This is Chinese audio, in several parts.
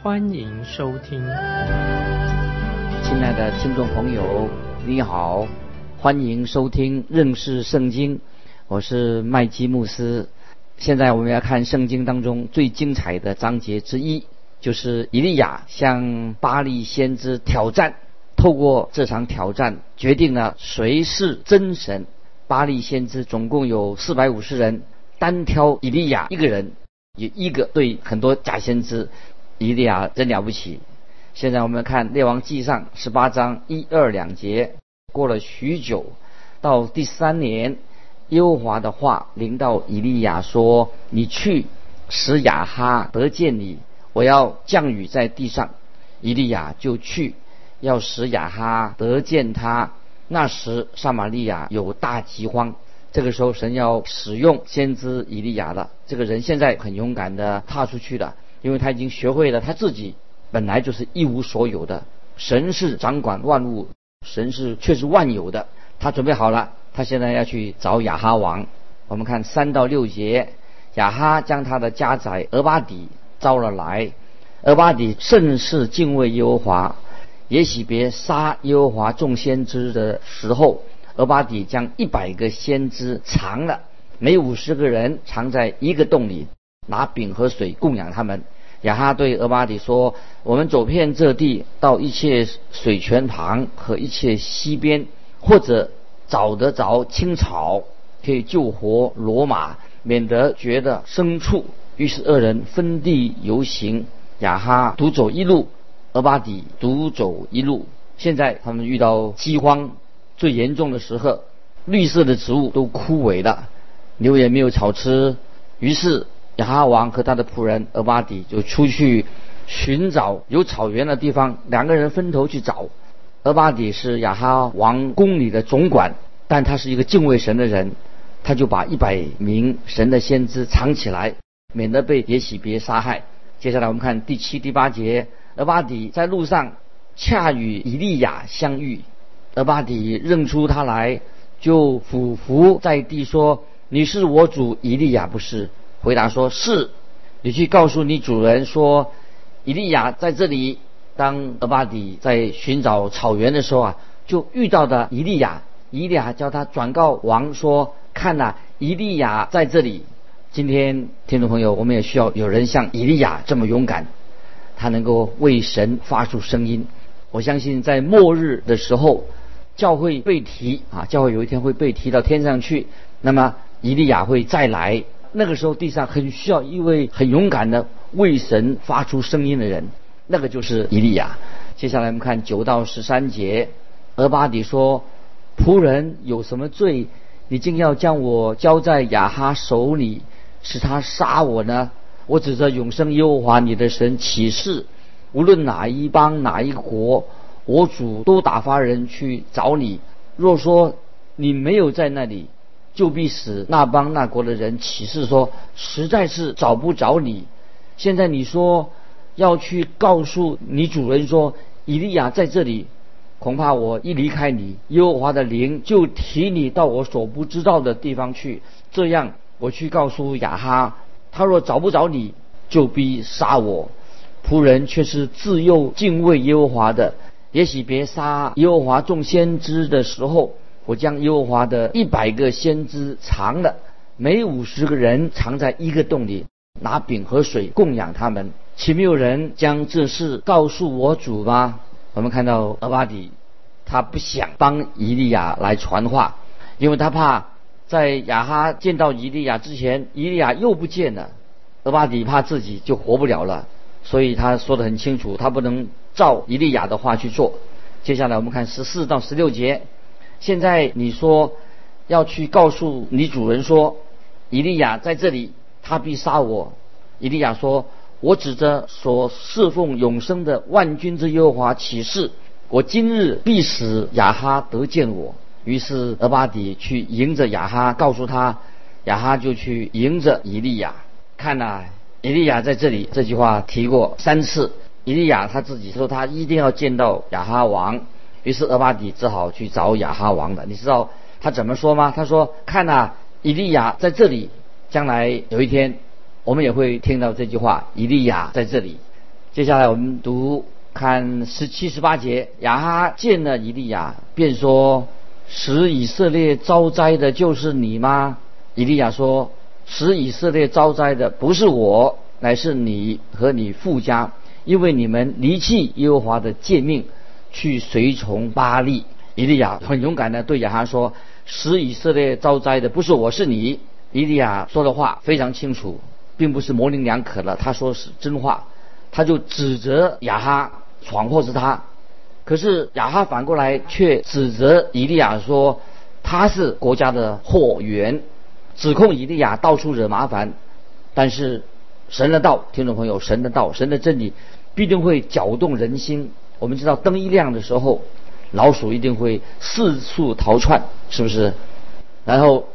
欢迎收听。亲爱的听众朋友，你好，欢迎收听认识圣经，我是麦基牧师。现在我们要看圣经当中最精彩的章节之一，就是以利亚向巴利先知挑战。透过这场挑战，决定了谁是真神。巴利先知总共有四百五十人，单挑以利亚一个人，有一个对很多假先知。以利亚真了不起。现在我们看列王纪上十八章一二两节，过了许久，到第三年。耶和华的话临到以利亚说：“你去使亚哈得见你，我要降雨在地上。”以利亚就去，要使亚哈得见他。那时撒玛利亚有大饥荒。这个时候，神要使用先知以利亚了。这个人现在很勇敢的踏出去了，因为他已经学会了他自己本来就是一无所有的。神是掌管万物，神是却是万有的。他准备好了。他现在要去找亚哈王。我们看三到六节，亚哈将他的家宰俄巴底招了来。俄巴底甚是敬畏耶和华，也许别杀耶和华众先知的时候，俄巴底将一百个先知藏了，每五十个人藏在一个洞里，拿饼和水供养他们。亚哈对俄巴底说：“我们走遍这地，到一切水泉旁和一切溪边，或者。”找得着青草，可以救活罗马，免得觉得牲畜。于是二人分地游行，亚哈独走一路，俄巴底独走一路。现在他们遇到饥荒最严重的时候，绿色的植物都枯萎了，牛也没有草吃。于是亚哈王和他的仆人俄巴底就出去寻找有草原的地方，两个人分头去找。俄巴底是亚哈王宫里的总管，但他是一个敬畏神的人，他就把一百名神的先知藏起来，免得被耶洗别杀害。接下来我们看第七、第八节，俄巴底在路上恰与以利亚相遇，俄巴底认出他来，就俯伏在地说：“你是我主以利亚不是？”回答说：“是。”你去告诉你主人说：“以利亚在这里。”当俄巴底在寻找草原的时候啊，就遇到的以利亚。以利亚叫他转告王说：“看呐，以利亚在这里。”今天听众朋友，我们也需要有人像以利亚这么勇敢，他能够为神发出声音。我相信在末日的时候，教会被提啊，教会有一天会被提到天上去。那么以利亚会再来，那个时候地上很需要一位很勇敢的为神发出声音的人。那个就是以利亚。接下来我们看九到十三节，俄巴底说：“仆人有什么罪？你竟要将我交在亚哈手里，使他杀我呢？我指着永生耶和华你的神起誓，无论哪一邦哪一国，我主都打发人去找你。若说你没有在那里，就必使那邦那国的人起誓说，实在是找不着你。现在你说。”要去告诉你主人说，以利亚在这里，恐怕我一离开你，耶和华的灵就提你到我所不知道的地方去。这样，我去告诉亚哈，他若找不着你，就必杀我。仆人却是自幼敬畏耶和华的，也许别杀耶和华众先知的时候，我将耶和华的一百个先知藏了，每五十个人藏在一个洞里，拿饼和水供养他们。岂没有人将这事告诉我主吗？我们看到俄巴底，他不想帮以利亚来传话，因为他怕在亚哈见到以利亚之前，以利亚又不见了。俄巴底怕自己就活不了了，所以他说得很清楚，他不能照以利亚的话去做。接下来我们看十四到十六节。现在你说要去告诉你主人说，以利亚在这里，他必杀我。以利亚说。我指着所侍奉永生的万军之耶和华起誓，我今日必使亚哈得见我。于是俄巴底去迎着亚哈，告诉他，亚哈就去迎着以利亚。看呐，以利亚在这里这句话提过三次。以利亚他自己说他一定要见到亚哈王，于是俄巴底只好去找亚哈王的。你知道他怎么说吗？他说：“看呐，以利亚在这里，将来有一天，我们也会听到这句话。以利亚在这里。”接下来我们读看十七十八节，亚哈见了以利亚，便说。使以色列遭灾的就是你吗？以利亚说：“使以色列遭灾的不是我，乃是你和你父家，因为你们离弃耶和华的诫命，去随从巴利。”以利亚很勇敢的对亚哈说：“使以色列遭灾的不是我，是你。”以利亚说的话非常清楚，并不是模棱两可的，他说是真话，他就指责亚哈闯祸是他。可是亚哈反过来却指责以利亚说他是国家的祸源，指控以利亚到处惹麻烦。但是神的道，听众朋友，神的道，神的真理必定会搅动人心。我们知道灯一亮的时候，老鼠一定会四处逃窜，是不是？然后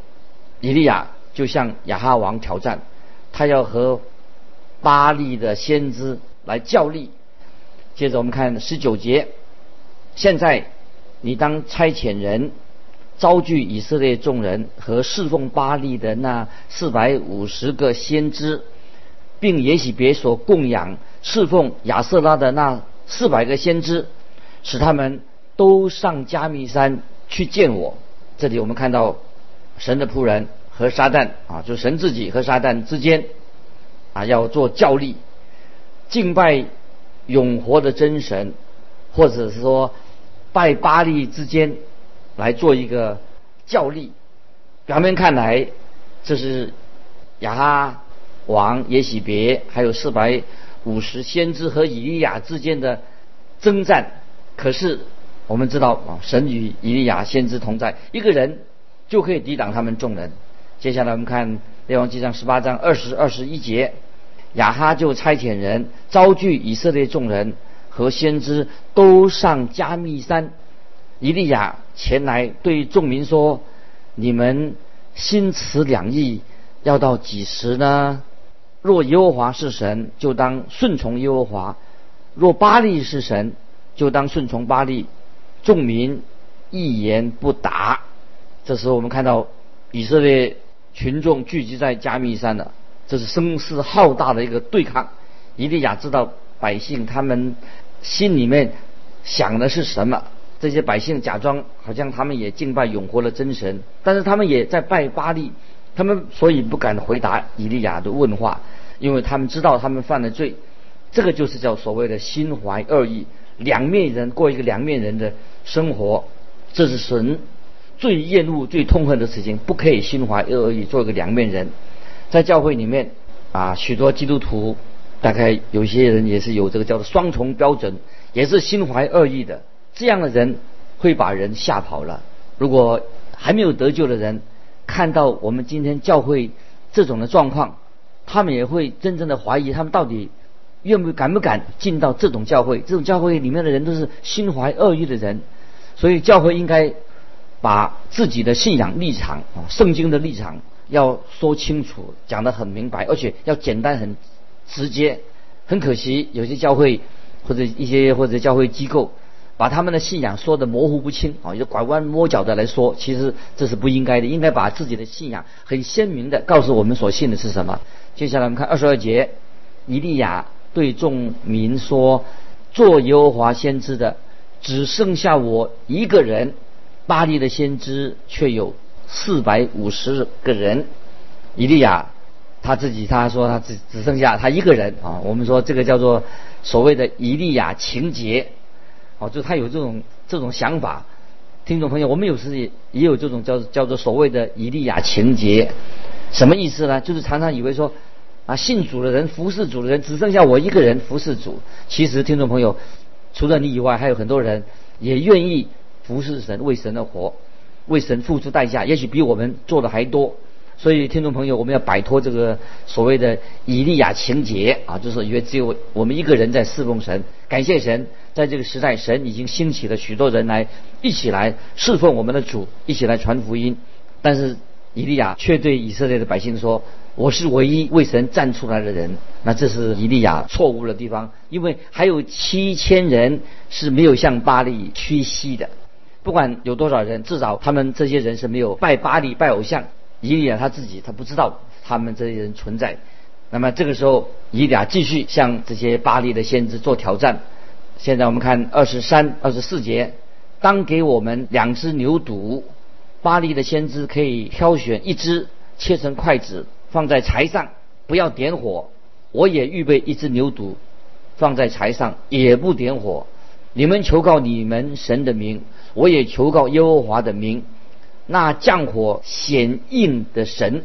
以利亚就向亚哈王挑战，他要和巴利的先知来较力。接着我们看十九节。现在，你当差遣人招聚以色列众人和侍奉巴利的那四百五十个先知，并也许别所供养侍奉亚瑟拉的那四百个先知，使他们都上加密山去见我。这里我们看到神的仆人和撒旦啊，就神自己和撒旦之间啊要做教力，敬拜永活的真神，或者是说。拜巴利之间来做一个教力，表面看来这是亚哈王耶喜别还有四百五十先知和以利亚之间的征战，可是我们知道啊，神与以利亚先知同在，一个人就可以抵挡他们众人。接下来我们看列王记上十八章二十二十一节，亚哈就差遣人招聚以色列众人。和先知都上加密山，以利亚前来对众民说：“你们心持两意，要到几时呢？若耶和华是神，就当顺从耶和华；若巴利是神，就当顺从巴利。”众民一言不答。这时候，我们看到以色列群众聚集在加密山了，这是声势浩大的一个对抗。以利亚知道百姓他们。心里面想的是什么？这些百姓假装好像他们也敬拜永活的真神，但是他们也在拜巴利，他们所以不敢回答以利亚的问话，因为他们知道他们犯了罪。这个就是叫所谓的心怀恶意，两面人过一个两面人的生活，这是神最厌恶、最痛恨的事情，不可以心怀恶意，做一个两面人。在教会里面啊，许多基督徒。大概有些人也是有这个叫做双重标准，也是心怀恶意的。这样的人会把人吓跑了。如果还没有得救的人看到我们今天教会这种的状况，他们也会真正的怀疑，他们到底愿不敢不敢进到这种教会？这种教会里面的人都是心怀恶意的人，所以教会应该把自己的信仰立场啊，圣经的立场要说清楚，讲得很明白，而且要简单很。直接，很可惜，有些教会或者一些或者教会机构，把他们的信仰说的模糊不清啊，就拐弯抹角的来说，其实这是不应该的，应该把自己的信仰很鲜明的告诉我们所信的是什么。接下来我们看二十二节，以利亚对众民说：“做耶和华先知的只剩下我一个人，巴黎的先知却有四百五十个人。”以利亚。他自己他说他只只剩下他一个人啊，我们说这个叫做所谓的以利亚情节，哦，就他有这种这种想法。听众朋友，我们有时也也有这种叫叫做所谓的以利亚情节，什么意思呢？就是常常以为说啊，信主的人服侍主的人只剩下我一个人服侍主。其实听众朋友，除了你以外，还有很多人也愿意服侍神，为神而活，为神付出代价，也许比我们做的还多。所以，听众朋友，我们要摆脱这个所谓的以利亚情节啊，就是以为只有我们一个人在侍奉神。感谢神，在这个时代，神已经兴起了许多人来一起来侍奉我们的主，一起来传福音。但是，以利亚却对以色列的百姓说：“我是唯一为神站出来的人。”那这是以利亚错误的地方，因为还有七千人是没有向巴利屈膝的。不管有多少人，至少他们这些人是没有拜巴利、拜偶像。以利亚他自己他不知道他们这些人存在，那么这个时候以利亚继续向这些巴黎的先知做挑战。现在我们看二十三、二十四节，当给我们两只牛犊，巴黎的先知可以挑选一只，切成筷子放在柴上，不要点火。我也预备一只牛犊，放在柴上也不点火。你们求告你们神的名，我也求告耶和华的名。那降火显应的神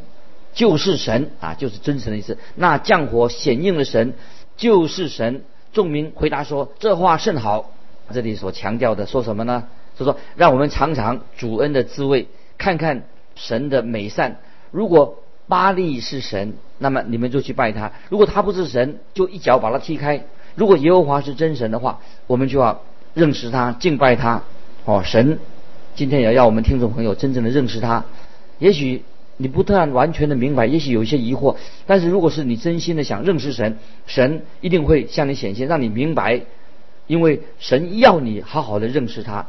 就是神啊，就是真神的意思。那降火显应的神就是神。众民回答说：“这话甚好。”这里所强调的说什么呢？就说让我们尝尝主恩的滋味，看看神的美善。如果巴利是神，那么你们就去拜他；如果他不是神，就一脚把他踢开。如果耶和华是真神的话，我们就要认识他，敬拜他。哦，神。今天也要我们听众朋友真正的认识他。也许你不但完全的明白，也许有一些疑惑。但是如果是你真心的想认识神，神一定会向你显现，让你明白。因为神要你好好的认识他。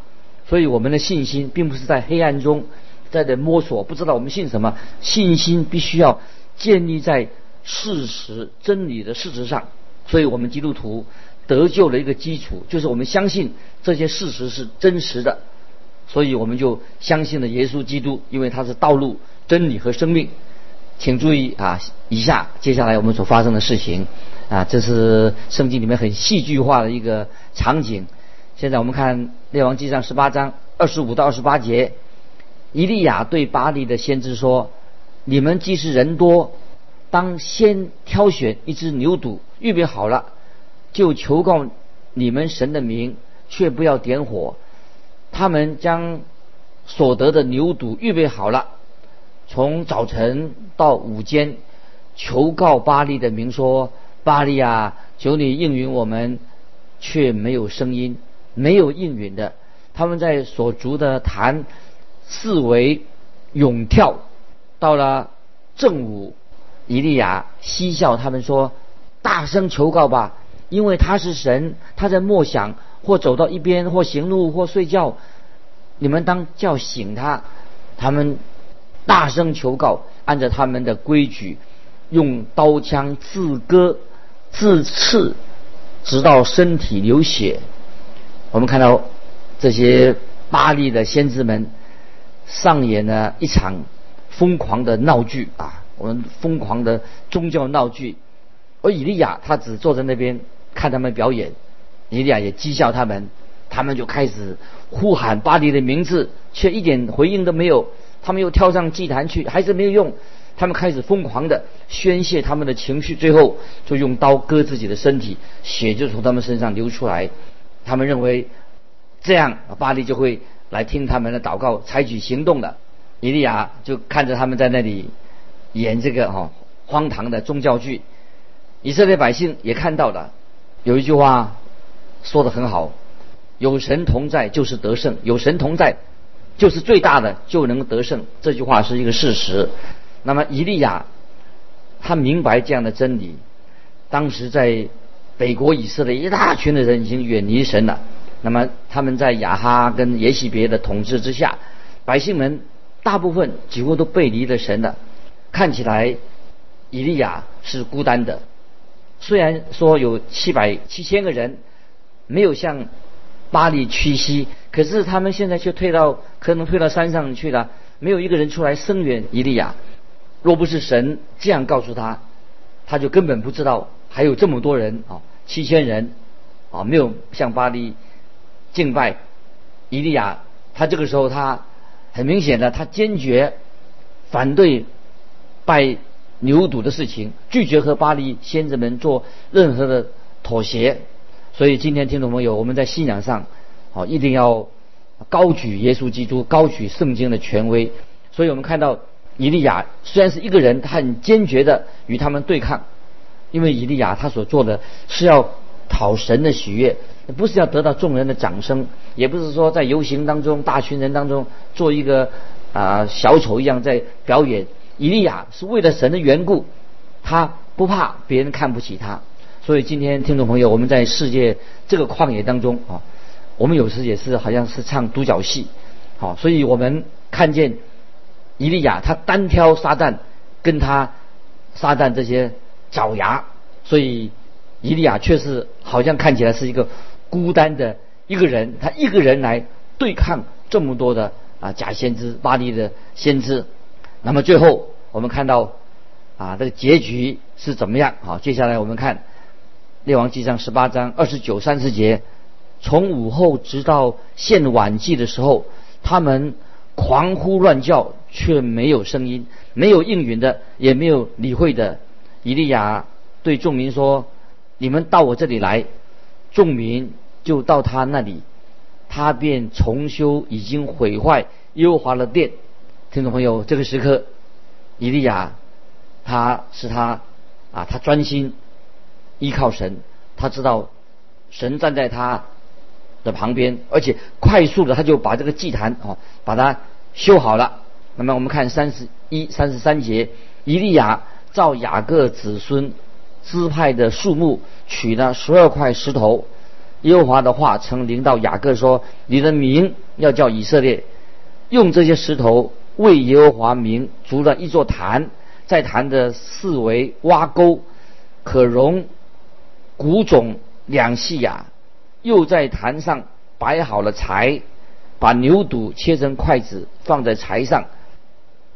所以我们的信心并不是在黑暗中在这摸索，不知道我们信什么。信心必须要建立在事实、真理的事实上。所以我们基督徒得救的一个基础，就是我们相信这些事实是真实的。所以我们就相信了耶稣基督，因为他是道路、真理和生命。请注意啊，以下接下来我们所发生的事情啊，这是圣经里面很戏剧化的一个场景。现在我们看《列王纪上》十八章二十五到二十八节，以利亚对巴黎的先知说：“你们既是人多，当先挑选一只牛犊，预备好了，就求告你们神的名，却不要点火。”他们将所得的牛犊预备好了，从早晨到午间，求告巴利的名说：“巴利啊，求你应允我们。”却没有声音，没有应允的。他们在所筑的坛四围勇跳。到了正午，以利亚嬉笑他们说：“大声求告吧，因为他是神，他在默想。”或走到一边，或行路，或睡觉，你们当叫醒他。他们大声求告，按照他们的规矩，用刀枪自割、自刺，直到身体流血。我们看到这些巴黎的先知们上演了一场疯狂的闹剧啊！我们疯狂的宗教闹剧，而以利亚他只坐在那边看他们表演。以利亚也讥笑他们，他们就开始呼喊巴黎的名字，却一点回应都没有。他们又跳上祭坛去，还是没有用。他们开始疯狂的宣泄他们的情绪，最后就用刀割自己的身体，血就从他们身上流出来。他们认为这样巴黎就会来听他们的祷告，采取行动的。伊利亚就看着他们在那里演这个哈荒唐的宗教剧，以色列百姓也看到了。有一句话。说的很好，有神同在就是得胜，有神同在就是最大的就能得胜。这句话是一个事实。那么以利亚他明白这样的真理。当时在北国以色列一大群的人已经远离神了。那么他们在亚哈跟耶西别的统治之下，百姓们大部分几乎都背离了神了。看起来以利亚是孤单的，虽然说有七百七千个人。没有向巴黎屈膝，可是他们现在却退到可能退到山上去了，没有一个人出来声援伊利亚。若不是神这样告诉他，他就根本不知道还有这么多人啊，七千人啊，没有向巴黎敬拜伊利亚。他这个时候他很明显的，他坚决反对拜牛犊的事情，拒绝和巴黎先知们做任何的妥协。所以今天听众朋友，我们在信仰上，好一定要高举耶稣基督，高举圣经的权威。所以我们看到以利亚虽然是一个人，他很坚决的与他们对抗，因为以利亚他所做的是要讨神的喜悦，不是要得到众人的掌声，也不是说在游行当中、大群人当中做一个啊小丑一样在表演。以利亚是为了神的缘故，他不怕别人看不起他。所以今天听众朋友，我们在世界这个旷野当中啊，我们有时也是好像是唱独角戏，好，所以我们看见。伊利亚他单挑撒旦，跟他撒旦这些爪牙，所以伊利亚却是好像看起来是一个孤单的一个人，他一个人来对抗这么多的啊假先知巴黎的先知。那么最后我们看到啊这个结局是怎么样？好，接下来我们看列王记上十八章二十九三十节，从午后直到现晚祭的时候，他们狂呼乱叫。却没有声音，没有应允的，也没有理会的。以利亚对众民说：“你们到我这里来。”众民就到他那里，他便重修已经毁坏优华的殿。听众朋友，这个时刻，以利亚他是他啊，他专心依靠神，他知道神站在他的旁边，而且快速的他就把这个祭坛啊，把它修好了。那么我们看三十一、三十三节，以利亚照雅各子孙支派的数目取了十二块石头。耶和华的话曾临到雅各说：“你的名要叫以色列，用这些石头为耶和华名筑了一座坛，在坛的四围挖沟，可容谷种两细亚。又在坛上摆好了柴，把牛肚切成筷子放在柴上。”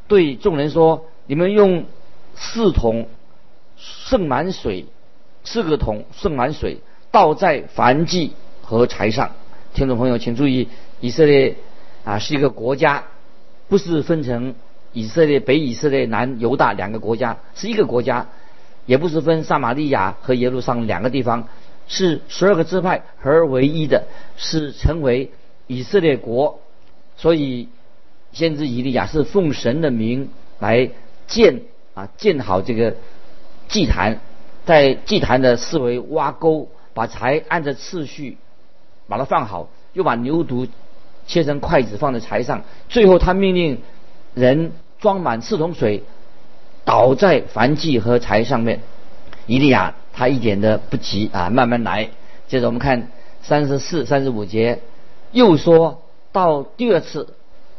对众人说：“你们用四桶盛满水，四个桶盛满水，倒在燔祭和柴上。”听众朋友，请注意，以色列啊是一个国家，不是分成以色列北以色列、南犹大两个国家，是一个国家，也不是分撒玛利亚和耶路撒冷两个地方，是十二个支派合而为一的，是成为以色列国，所以。先知以利亚是奉神的名来建啊建好这个祭坛，在祭坛的四围挖沟，把柴按着次序把它放好，又把牛犊切成筷子放在柴上，最后他命令人装满四桶水，倒在燔祭和柴上面。以利亚他一点的不急啊，慢慢来。接着我们看三十四、三十五节，又说到第二次。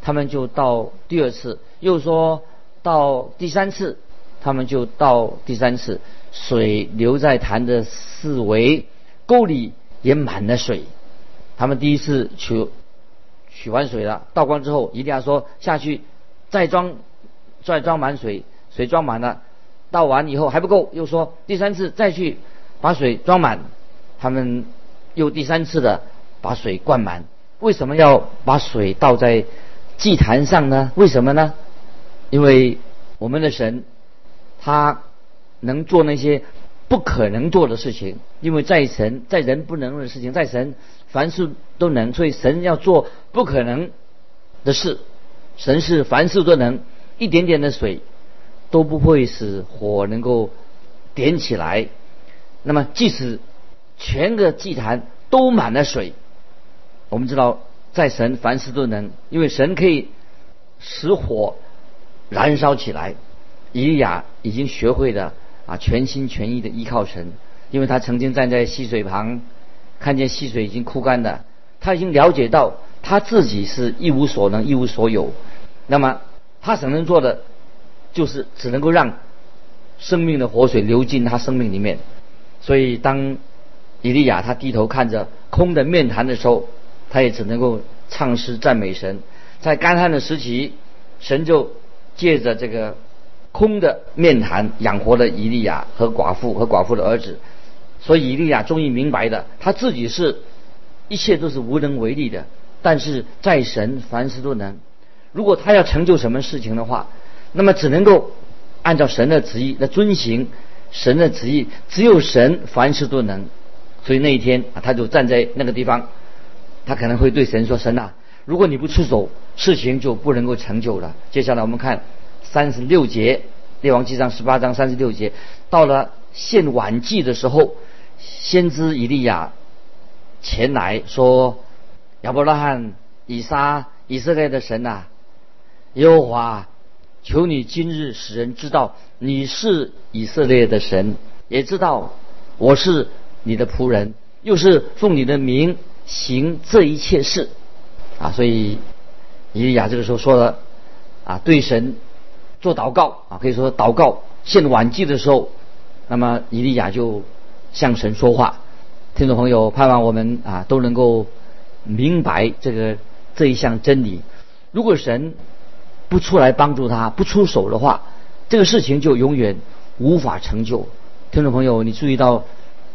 他们就到第二次，又说到第三次，他们就到第三次，水流在潭的四围，沟里也满了水。他们第一次取取完水了，倒光之后，一定要说下去再装，再装满水，水装满了，倒完以后还不够，又说第三次再去把水装满。他们又第三次的把水灌满。为什么要把水倒在？祭坛上呢？为什么呢？因为我们的神，他能做那些不可能做的事情。因为在神，在人不能的事情，在神凡事都能。所以神要做不可能的事。神是凡事都能，一点点的水都不会使火能够点起来。那么，即使全个祭坛都满了水，我们知道。在神凡事都能，因为神可以使火燃烧起来。以利亚已经学会了啊，全心全意的依靠神，因为他曾经站在溪水旁，看见溪水已经枯干了，他已经了解到他自己是一无所能、一无所有。那么他所能做的，就是只能够让生命的活水流进他生命里面。所以当以利亚他低头看着空的面坛的时候，他也只能够唱诗赞美神，在干旱的时期，神就借着这个空的面坛养活了以利亚和寡妇和寡妇的儿子，所以以利亚终于明白的，他自己是一切都是无能为力的，但是在神凡事都能。如果他要成就什么事情的话，那么只能够按照神的旨意来遵行神的旨意，只有神凡事都能。所以那一天啊，他就站在那个地方。他可能会对神说：“神啊，如果你不出手，事情就不能够成就了。”接下来我们看三十六节，列王纪上十八章三十六节，到了献晚祭的时候，先知以利亚前来说：“亚伯拉罕、以撒、以色列的神呐，耶和华，求你今日使人知道你是以色列的神，也知道我是你的仆人，又是奉你的名行这一切事。”啊，所以以利亚这个时候说了啊，对神做祷告啊，可以说祷告献晚祭的时候，那么以利亚就向神说话。听众朋友，盼望我们啊都能够明白这个这一项真理。如果神不出来帮助他，不出手的话，这个事情就永远无法成就。听众朋友，你注意到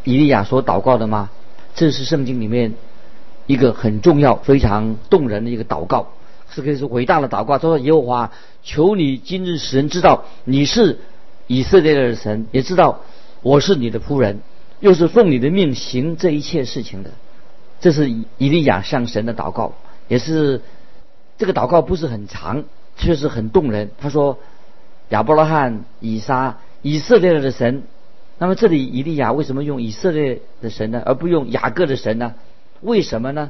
以利亚所祷告的吗？这是圣经里面。一个很重要、非常动人的一个祷告，是可以说伟大的祷告。他说：“耶和华，求你今日使人知道你是以色列的神，也知道我是你的仆人，又是奉你的命行这一切事情的。”这是以利亚向神的祷告，也是这个祷告不是很长，确实很动人。他说：“亚伯拉罕、以撒、以色列的神。”那么这里以利亚为什么用以色列的神呢，而不用雅各的神呢？为什么呢？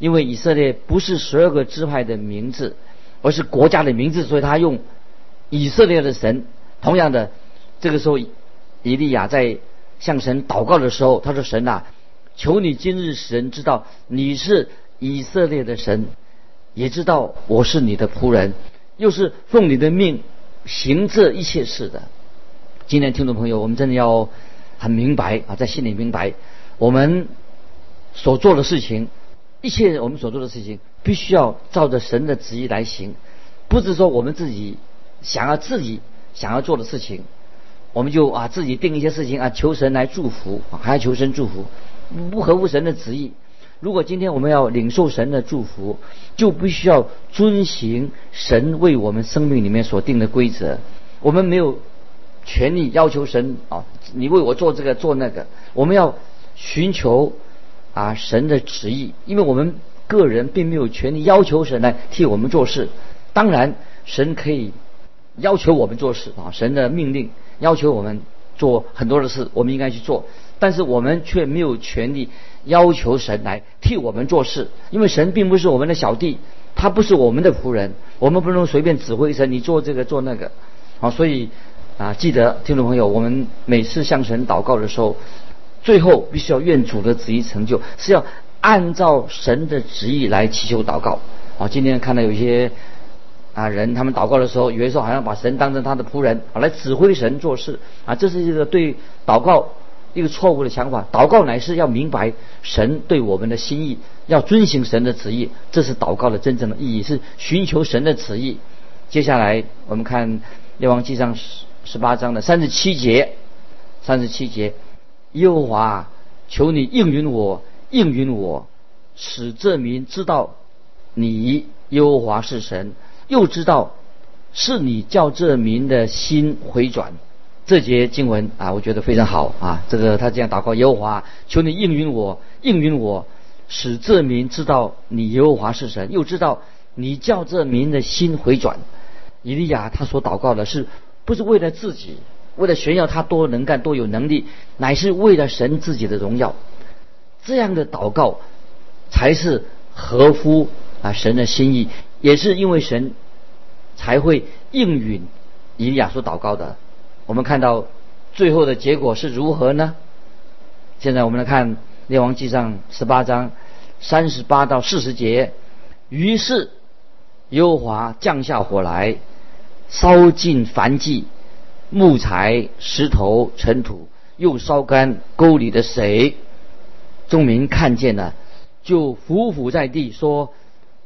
因为以色列不是十二个支派的名字，而是国家的名字，所以他用以色列的神。同样的，这个时候，以利亚在向神祷告的时候，他说：“神啊，求你今日使人知道你是以色列的神，也知道我是你的仆人，又是奉你的命行这一切事的。”今天听众朋友，我们真的要很明白啊，在心里明白我们。所做的事情，一切我们所做的事情，必须要照着神的旨意来行，不是说我们自己想要自己想要做的事情，我们就啊自己定一些事情啊求神来祝福，还要求神祝福，不合乎神的旨意。如果今天我们要领受神的祝福，就必须要遵行神为我们生命里面所定的规则。我们没有权利要求神啊，你为我做这个做那个，我们要寻求。啊，神的旨意，因为我们个人并没有权利要求神来替我们做事。当然，神可以要求我们做事啊，神的命令要求我们做很多的事，我们应该去做。但是我们却没有权利要求神来替我们做事，因为神并不是我们的小弟，他不是我们的仆人，我们不能随便指挥神，你做这个做那个。好，所以啊，记得听众朋友，我们每次向神祷告的时候。最后必须要愿主的旨意成就，是要按照神的旨意来祈求祷告。啊，今天看到有些啊人，他们祷告的时候，有的时候好像把神当成他的仆人，啊，来指挥神做事。啊，这是一个对祷告一个错误的想法。祷告乃是要明白神对我们的心意，要遵行神的旨意，这是祷告的真正的意义，是寻求神的旨意。接下来我们看列王记上十十八章的三十七节，三十七节。耶和华，求你应允我，应允我，使这民知道你耶和华是神，又知道是你叫这民的心回转。这节经文啊，我觉得非常好啊。这个他这样祷告：耶和华，求你应允我，应允我，使这民知道你耶和华是神，又知道你叫这民的心回转。以利亚他所祷告的是，不是为了自己？为了炫耀他多能干多有能力，乃是为了神自己的荣耀，这样的祷告才是合乎啊神的心意，也是因为神才会应允以利亚所祷告的。我们看到最后的结果是如何呢？现在我们来看列王记上十八章三十八到四十节。于是优华降下火来，烧尽凡迹。木材、石头、尘土，又烧干沟里的水。众民看见了，就伏伏在地说：“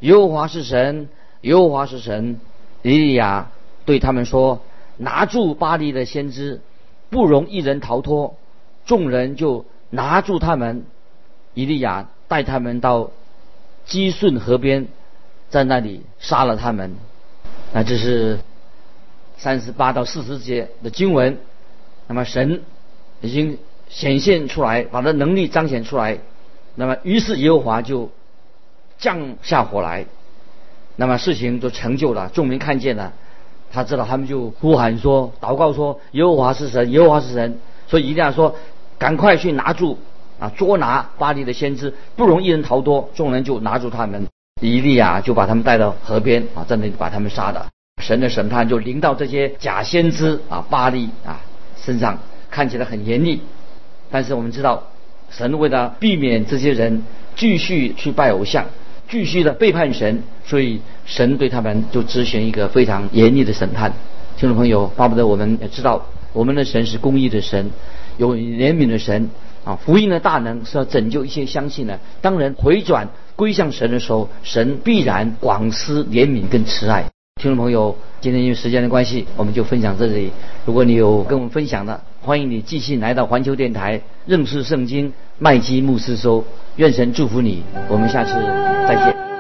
优华是神，优华是神。”以利亚对他们说：“拿住巴黎的先知，不容一人逃脱。”众人就拿住他们。以利亚带他们到基顺河边，在那里杀了他们。那这是。三十八到四十节的经文，那么神已经显现出来，把他能力彰显出来。那么于是耶和华就降下火来，那么事情就成就了。众民看见了，他知道他们就呼喊说，祷告说，耶和华是神，耶和华是神，所以一定要说，赶快去拿住啊，捉拿巴黎的先知，不容一人逃脱，众人就拿住他们，以利亚就把他们带到河边啊，在那里把他们杀了。神的审判就临到这些假先知啊，巴利啊身上，看起来很严厉，但是我们知道，神为了避免这些人继续去拜偶像。继续的背叛神，所以神对他们就执行一个非常严厉的审判。听众朋友，巴不得我们也知道，我们的神是公义的神，有怜悯的神啊。福音的大能是要拯救一些相信的。当人回转归向神的时候，神必然广施怜悯跟慈爱。听众朋友，今天因为时间的关系，我们就分享这里。如果你有跟我们分享的，欢迎你继续来到环球电台认识圣经麦基牧师说。愿神祝福你，我们下次再见。